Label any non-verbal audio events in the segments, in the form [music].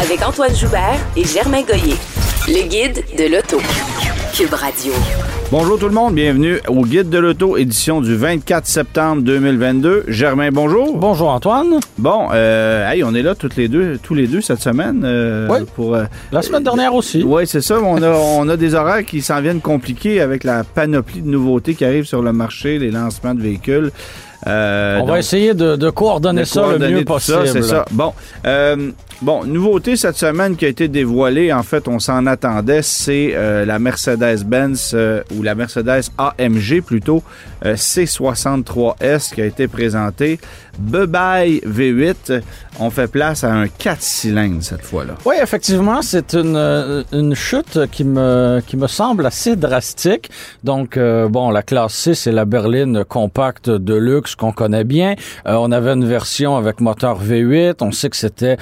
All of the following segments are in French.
Avec Antoine Joubert et Germain Goyer. Le guide de l'auto. Cube Radio. Bonjour tout le monde, bienvenue au Guide de l'auto, édition du 24 septembre 2022. Germain, bonjour. Bonjour Antoine. Bon, euh, hey, on est là toutes les deux, tous les deux cette semaine. euh, Oui. Pour, euh, La semaine dernière aussi. Oui, c'est ça. On a, [laughs] on a des horaires qui s'en viennent compliqués avec la panoplie de nouveautés qui arrivent sur le marché, les lancements de véhicules. Euh, On va essayer de, de coordonner de ça le mieux possible. ça, C'est ça. Bon, euh, bon, nouveauté cette semaine qui a été dévoilée, en fait, on s'en attendait, c'est euh, la Mercedes-Benz euh, ou la Mercedes AMG plutôt euh, C63S qui a été présentée. Bye V8, on fait place à un 4 cylindres cette fois-là. Oui, effectivement, c'est une, euh, une chute qui me, qui me semble assez drastique. Donc, euh, bon, la classe C, c'est la berline compacte de luxe qu'on connaît bien. Euh, on avait une version avec moteur V8. On sait que c'était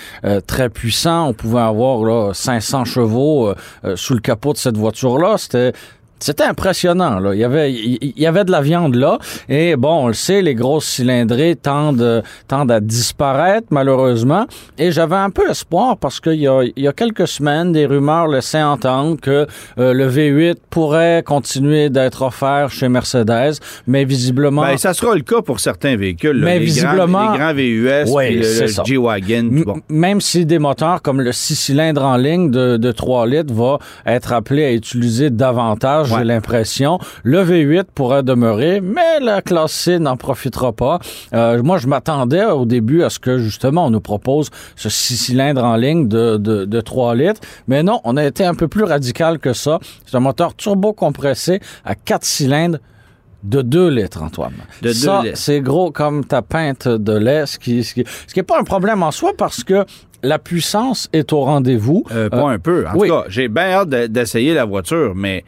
très puissant. On pouvait avoir là, 500 chevaux sous le capot de cette voiture-là. C'était c'était impressionnant. Là. Il, y avait, il y avait de la viande là. Et bon, on le sait, les grosses cylindrées tendent, tendent à disparaître, malheureusement. Et j'avais un peu espoir parce qu'il y a, il y a quelques semaines, des rumeurs laissaient entendre que euh, le V8 pourrait continuer d'être offert chez Mercedes, mais visiblement... Ben, ça sera le cas pour certains véhicules. là, Mais les visiblement- Grands, les grands VUS, Oui, le. G-Wagon. bon. Même si des moteurs comme le 6 cylindres en ligne de, de 3 litres va être appelé à utiliser davantage, Ouais. j'ai l'impression. Le V8 pourrait demeurer, mais la classe C n'en profitera pas. Euh, moi, je m'attendais au début à ce que, justement, on nous propose ce 6 cylindres en ligne de, de, de 3 litres. Mais non, on a été un peu plus radical que ça. C'est un moteur turbo compressé à 4 cylindres de 2 litres, Antoine. De Ça, c'est gros comme ta pinte de lait, ce qui, ce qui, ce qui est pas un problème en soi parce que la puissance est au rendez-vous. Euh, pas Euh, un peu. En oui. tout cas, j'ai bien hâte de- d'essayer la voiture, mais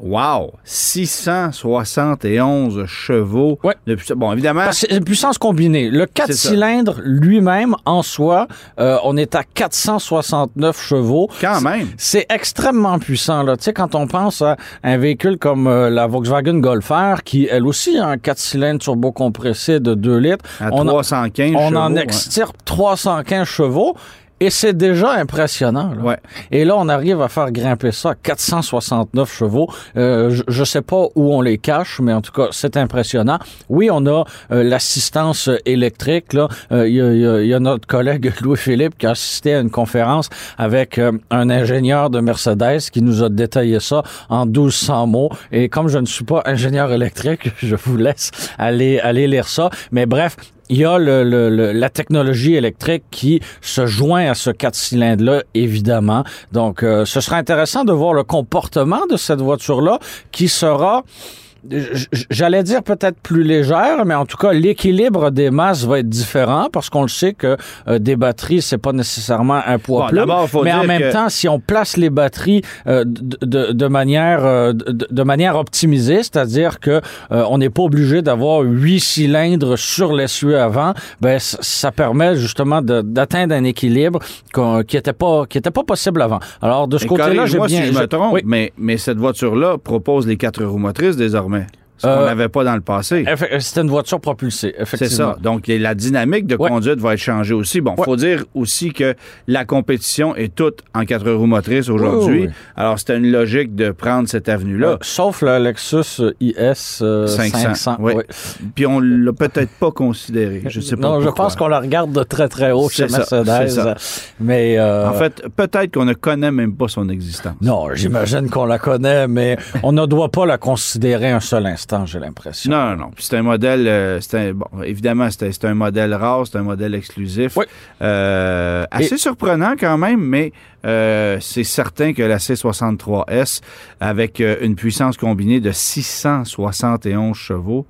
wow! 671 chevaux. Ouais. de puissance. bon, évidemment, c'est une puissance combinée. Le 4 C'est ça. cylindres lui-même, en soi, euh, on est à 469 chevaux. quand même. C'est extrêmement puissant. Là. Tu sais, quand on pense à un véhicule comme euh, la Volkswagen Golf R, qui elle aussi a un 4 cylindres turbo compressé de 2 litres, À on, en- 315 on en chevaux, ouais. extirpe 315 chevaux. Et c'est déjà impressionnant. là. Ouais. Et là, on arrive à faire grimper ça à 469 chevaux. Euh, je, je sais pas où on les cache, mais en tout cas, c'est impressionnant. Oui, on a euh, l'assistance électrique. Là, Euh, il y, a, il y a- y a notre collègue [laughs] Louis-Philippe qui a assisté à une conférence avec euh, un ingénieur de Mercedes qui nous a détaillé ça en 1200 mots. Et comme je ne suis pas ingénieur électrique, [laughs] je vous laisse aller aller lire ça. Mais bref, il y a le, la technologie électrique qui se joint à ce 4 cylindres-là, évidemment. Donc, euh, ce sera intéressant de voir le comportement de cette voiture-là qui sera... J'allais dire peut-être plus légère, mais en tout cas l'équilibre des masses va être différent parce qu'on le sait que euh, des batteries c'est pas nécessairement un poids Bon, plume. mais en même que- temps, si on place les batteries euh, de, de- de manière euh, de, de manière optimisée, c'est-à-dire que on n'est pas obligé d'avoir huit cylindres sur l'essieu avant, ben ça permet justement d'atteindre un équilibre qui était pas qui était pas possible avant. Alors de ce côté-là, j'ai bien si je me trompe, oui. mais, mais cette voiture-là propose les quatre roues motrices désormais. fermé. Ce qu'on Euh, n'avait pas dans le passé. Effe- C'était une voiture propulsée, C'est effectivement. ça. Donc, la dynamique de Ouais. conduite va être changée aussi. Bon, Ouais. faut dire aussi que la compétition est toute en quatre roues motrices aujourd'hui. Oui, oui, oui. Alors, c'était une logique de prendre cette avenue-là. Euh, sauf le Lexus IS euh, 500, 500. oui. oui. Puis on l'a peut-être pas considéré. Je sais [laughs] pas. non, je pense qu'on la regarde de très très haut chez C'est ça, Mercedes. c'est. Mais euh, En fait, peut-être qu'on ne connaît même pas son existence. Non, j'imagine qu'on la connaît, mais on ne doit pas la considérer un seul instant, j'ai l'impression. Non, non. Puis c'est un modèle, euh, un- bon, évidemment, c'est un modèle rare, c'est un modèle exclusif. Oui. Euh, assez surprenant quand même, mais euh, c'est certain que la C63S, avec une puissance combinée de 671 chevaux,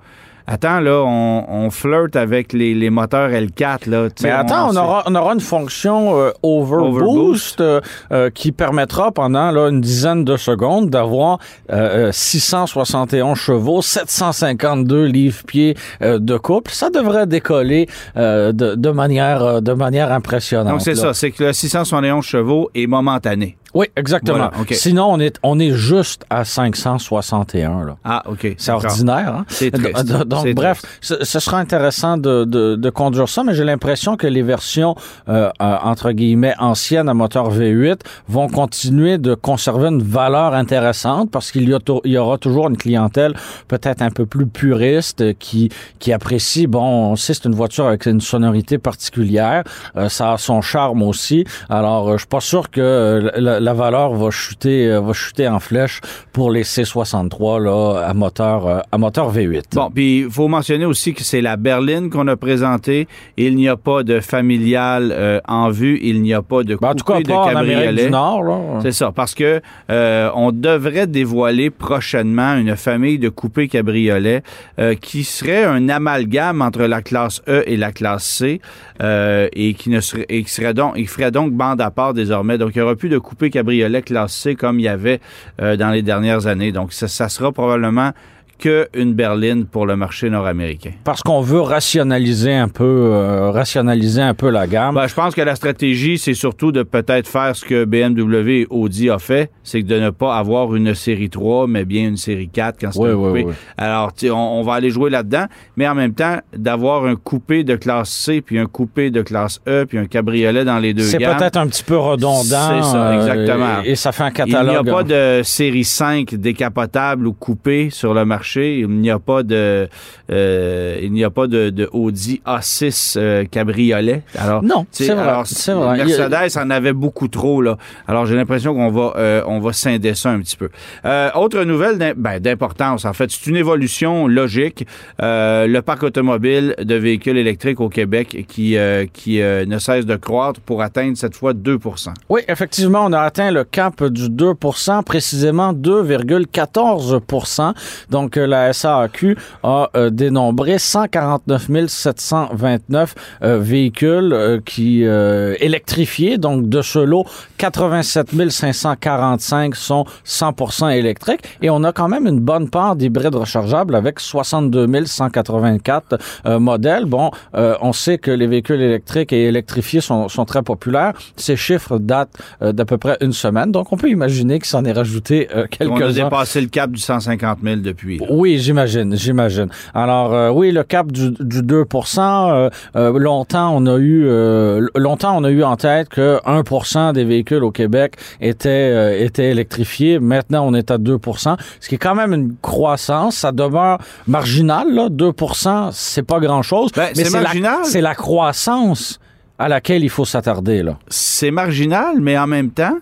attends, là, on, on flirte avec les, les moteurs L4, là. Mais attends, on, aura, on aura une fonction euh, overboost Overboost. euh, euh, qui permettra pendant là, une dizaine de secondes d'avoir euh, euh, 671 chevaux, 752 livres-pieds euh, de couple. Ça devrait décoller euh, de, de manière euh, de manière impressionnante. Donc, c'est ça, c'est que le 671 chevaux est momentané. Oui, exactement. Voilà. Sinon, on est on est juste à 561 là. Ah, OK. C'est ordinaire. Hein? C'est [laughs] Donc, bref, ce, ce sera intéressant de, de, de conduire ça, mais j'ai l'impression que les versions, euh, euh, entre guillemets, anciennes à moteur V8 vont continuer de conserver une valeur intéressante parce qu'il y, a tou- il y aura toujours une clientèle peut-être un peu plus puriste euh, qui, qui apprécie, bon, on sait c'est une voiture avec une sonorité particulière, euh, ça a son charme aussi. Alors, euh, je suis pas sûr que euh, la, valeur va chuter, euh, va chuter en flèche pour les C63 là, à moteur, euh, à moteur V8. Bon, puis il faut mentionner aussi que c'est la berline qu'on a présentée. Il n'y a pas de familial euh, en vue. Il n'y a pas de Ben, en tout cas, coupé de pas en cabriolet. du Nord. C'est ça, parce que on devrait dévoiler prochainement une famille de coupés cabriolets euh, qui serait un amalgame entre la classe E et la classe C et qui ne serait et qui serait donc il ferait donc bande à part désormais. Donc il n'y aura plus de coupés cabriolets classe C comme il y avait euh, dans les dernières années. Donc ça sera probablement que une berline pour le marché nord-américain. Parce qu'on veut rationaliser un peu, euh, rationaliser un peu la gamme. Ben, je pense que la stratégie, c'est surtout de peut-être faire ce que BMW et Audi a fait, c'est de ne pas avoir une série 3, mais bien une série 4 quand c'est Oui, un coupé. oui. Alors, on, on va aller jouer là-dedans, mais en même temps, d'avoir un coupé de classe C, puis un coupé de classe E, puis un cabriolet dans les deux c'est peut-être un petit peu redondant. C'est ça, exactement. Et, et ça fait un Il n'y catalogue. a pas de série 5 décapotable ou coupé sur le marché. Il n'y a pas de, euh, il n'y a pas de, de Audi A6 euh, cabriolet. Alors, Non, c'est vrai, alors, a- Mercedes en avait beaucoup trop là. Alors j'ai l'impression qu'on va, euh, on va scinder ça un petit peu. Autre nouvelle ben, d'importance en fait, c'est une évolution logique. Le parc automobile de véhicules électriques au Québec qui qui ne cesse de croître pour atteindre cette fois 2% Oui, effectivement, on a atteint le cap du 2% précisément 2,14% Donc, euh, la SAAQ a euh, dénombré 149 729 euh, véhicules euh, qui électrifiés. Donc, de ce lot, 87 545 sont 100 électriques. Et on a quand même une bonne part d'hybrides rechargeables avec 62 184 euh, modèles. Bon, on sait que les véhicules électriques et électrifiés sont, sont très populaires. Ces chiffres datent d'à peu près une semaine. Donc, on peut imaginer qu'il s'en est rajouté euh, On a quelques-uns. dépassé le cap du 150 000 depuis. là. Oui, j'imagine, j'imagine. Alors euh, oui, le cap du, du 2 euh, euh, longtemps on a eu euh, longtemps on a eu en tête que 1% des véhicules au Québec étaient euh, étaient électrifiés. Maintenant, on est à 2% ce qui est quand même une croissance, ça demeure marginal là, 2% c'est pas grand-chose, Ben, c'est la- marginal. c'est la croissance à laquelle il faut s'attarder là. c'est marginal, mais en même temps,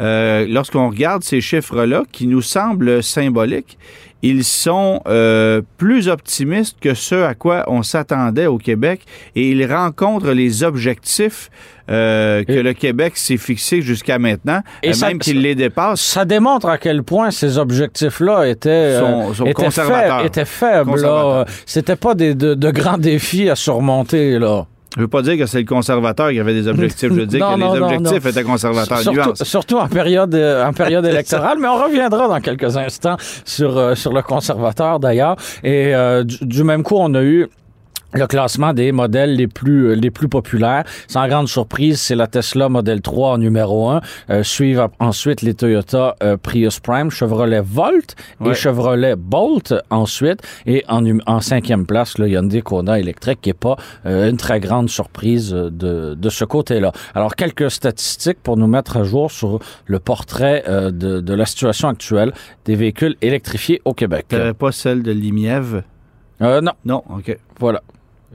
euh, lorsqu'on regarde ces chiffres-là, qui nous semblent symboliques, ils sont euh, plus optimistes que ce à quoi on s'attendait au Québec et ils rencontrent les objectifs euh, que Et- le Québec s'est fixé jusqu'à maintenant, Et ça- même qu'il les dépasse. Ça démontre à quel point ces objectifs-là étaient, euh, Sont- sont étaient, conservateurs. faibles, étaient faibles. C'était pas des, de, de grands défis à surmonter. Là. Je veux pas dire que c'est le conservateur qui avait des objectifs, je veux dire [laughs] Non, que non, les objectifs non. étaient conservateurs. Surtout, surtout en période, euh, en période [laughs] électorale, mais on reviendra dans quelques instants sur, euh, sur le conservateur d'ailleurs. Et euh, du, du même coup, on a eu le classement des modèles les plus euh, les plus populaires. Sans grande surprise, c'est la Tesla Model 3 en numéro 1. Euh, suivent ensuite les Toyota euh, Prius Prime, Chevrolet Volt et. Chevrolet Bolt ensuite. Et en, cinquième place, le Hyundai Kona électrique, qui est pas euh, une très grande surprise de, de ce côté-là. Alors, quelques statistiques pour nous mettre à jour sur le portrait de, de la situation actuelle des véhicules électrifiés au Québec. Pas celle de Limièvre? Euh, non, Non, OK. voilà.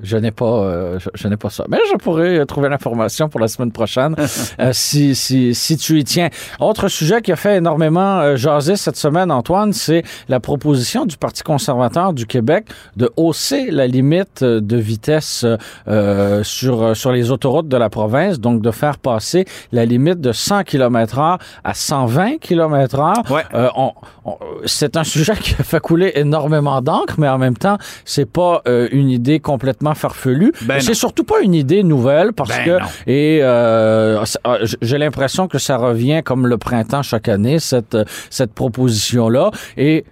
Je n'ai pas, euh, je, je n'ai pas ça. Mais je pourrais euh, trouver l'information pour la semaine prochaine [laughs] euh, si, si, si tu y tiens. Autre sujet qui a fait énormément euh, jaser cette semaine, Antoine, c'est la proposition du Parti conservateur du Québec de hausser la limite de vitesse euh, sur, sur les autoroutes de la province, donc de faire passer la limite de 100 km h à 120 km h Ouais. euh, on- on- c'est un sujet qui a fait couler énormément d'encre, mais en même temps, c'est pas une idée complètement farfelue. Ben c'est surtout pas une idée nouvelle parce Ben que non. et euh, j- j'ai l'impression que ça revient comme le printemps chaque année cette cette proposition là et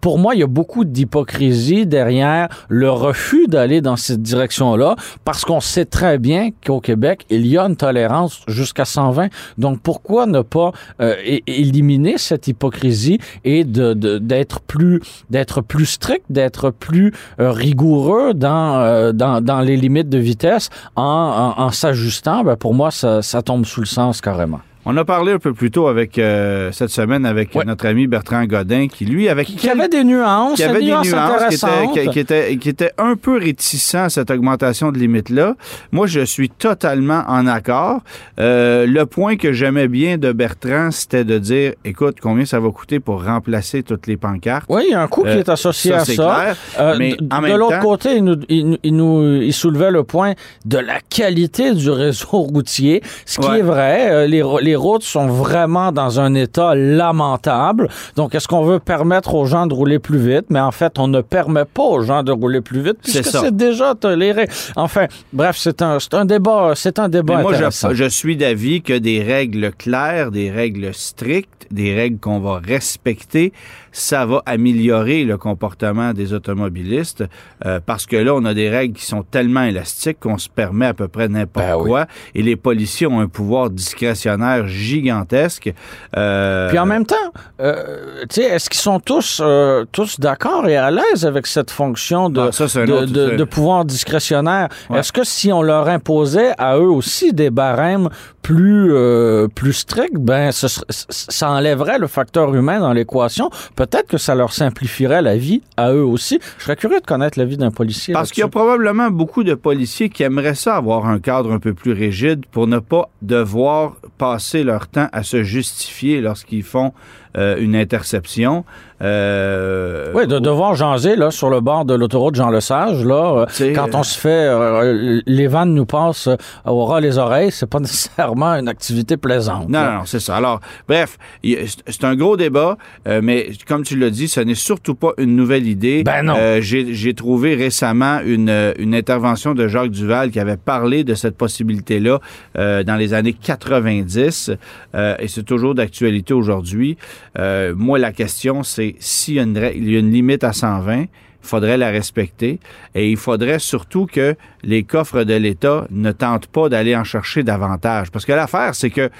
pour moi, il y a beaucoup d'hypocrisie derrière le refus d'aller dans cette direction-là, parce qu'on sait très bien qu'au Québec, il y a une tolérance jusqu'à 120. Donc, pourquoi ne pas euh, éliminer cette hypocrisie et de- de- d'être plus d'être plus strict, d'être plus euh, rigoureux dans, euh, dans dans les limites de vitesse en, en, en s'ajustant? Ben, Pour moi, ça, ça tombe sous le sens carrément. On a parlé un peu plus tôt avec euh, cette semaine avec Ouais. notre ami Bertrand Godin, qui lui, avec Qui avait des nuances, qui avait des nuances, qui était, qui, était, qui était un peu réticent à cette augmentation de limite-là. Moi, je suis totalement en accord. Euh, le point que j'aimais bien de Bertrand, c'était de dire, écoute, combien ça va coûter pour remplacer toutes les pancartes? Oui, il y a un coût qui Euh, est associé ça, à ça. clair. Euh, Mais en de l'autre côté, il nous, il, nous- il nous- il soulevait le point de la qualité du réseau [laughs] routier, ce qui Ouais. est vrai. Euh, Les, ro- les routes sont vraiment dans un état lamentable. Donc, est-ce qu'on veut permettre aux gens de rouler plus vite? Mais en fait, on ne permet pas aux gens de rouler plus vite C'est puisque c'est déjà toléré. Enfin, bref, c'est un, un débat, c'est un débat Mais moi, intéressant. je, je suis d'avis que des règles claires, des règles strictes, des règles qu'on va respecter, ça va améliorer le comportement des automobilistes euh, parce que là, on a des règles qui sont tellement élastiques qu'on se permet à peu près n'importe Ben oui. quoi et les policiers ont un pouvoir discrétionnaire gigantesque. Euh, Puis en même temps, euh, est-ce qu'ils sont tous, euh, tous d'accord et à l'aise avec cette fonction de, Ah, ça, de, autre- de- de pouvoir discrétionnaire? Ouais. Est-ce que si on leur imposait à eux aussi des barèmes plus, euh, plus stricts, ben, ce ça enlèverait le facteur humain dans l'équation? Peut-être que ça leur simplifierait la vie à eux aussi. Je serais curieux de connaître la vie d'un policier. Parce qu'il y a probablement beaucoup de policiers qui aimeraient ça avoir un cadre un peu plus rigide pour ne pas devoir passer leur temps à se justifier lorsqu'ils font euh, une interception. Euh, Oui, de devoir jaser là, sur le bord de l'autoroute Jean-Lesage, là, euh, quand on se fait, euh, les vannes nous passent euh, au ras les oreilles, c'est pas [laughs] nécessairement une activité plaisante. Non, là. non, c'est ça. Alors, bref, c'est un gros débat, euh, mais comme tu l'as dit, ce n'est surtout pas une nouvelle idée. Ben non. Euh, J'ai j'ai trouvé récemment une, euh, une intervention de Jacques Duval qui avait parlé de cette possibilité-là euh, dans les années 90, euh, et c'est toujours d'actualité aujourd'hui. Euh, moi, la question, c'est s'il y, a une rè- il y a une limite à 120, il faudrait la respecter. Et il faudrait surtout que les coffres de l'État ne tentent pas d'aller en chercher davantage. Parce que l'affaire, c'est que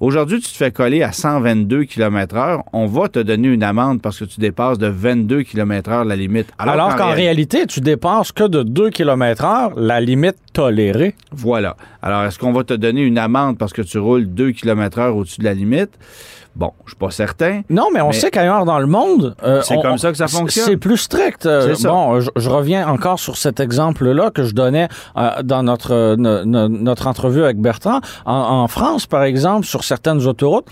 aujourd'hui, tu te fais coller à 122 km heure, on va te donner une amende parce que tu dépasses de 22 km heure la limite. Alors, qu'en réalité, tu dépasses que de 2 km heure la limite tolérée. Voilà. Alors, est-ce qu'on va te donner une amende parce que tu roules 2 km heure au-dessus de la limite? Bon, je suis pas certain. Non, mais on Mais- sait qu'ailleurs dans le monde, euh, C'est comme ça que ça on- fonctionne. C'est plus strict. Euh, ça. Bon, je, je reviens encore sur cet exemple-là que je donnais euh, dans notre no- no- notre entrevue avec Bertrand. En, en France, par exemple, sur certaines autoroutes.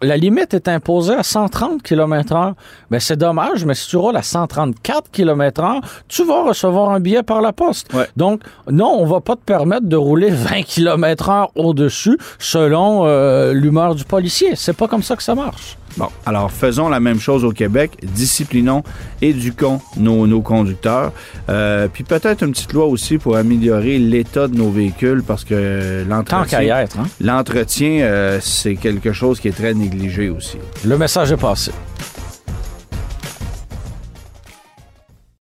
La limite est imposée à 130 km heure. Ben, c'est dommage, mais si tu roules à 134 km heure, tu vas recevoir un billet par la poste. Ouais. Donc, non, on va pas te permettre de rouler 20 km heure au-dessus selon euh, l'humeur du policier. C'est pas comme ça que ça marche. Bon, alors faisons la même chose au Québec, disciplinons, éduquons nos, nos conducteurs, Euh, puis peut-être une petite loi aussi pour améliorer l'état de nos véhicules parce que Tant qu'à y l'entretien, être, hein? l'entretien, euh, c'est quelque chose qui est très négligé aussi. Le message est passé.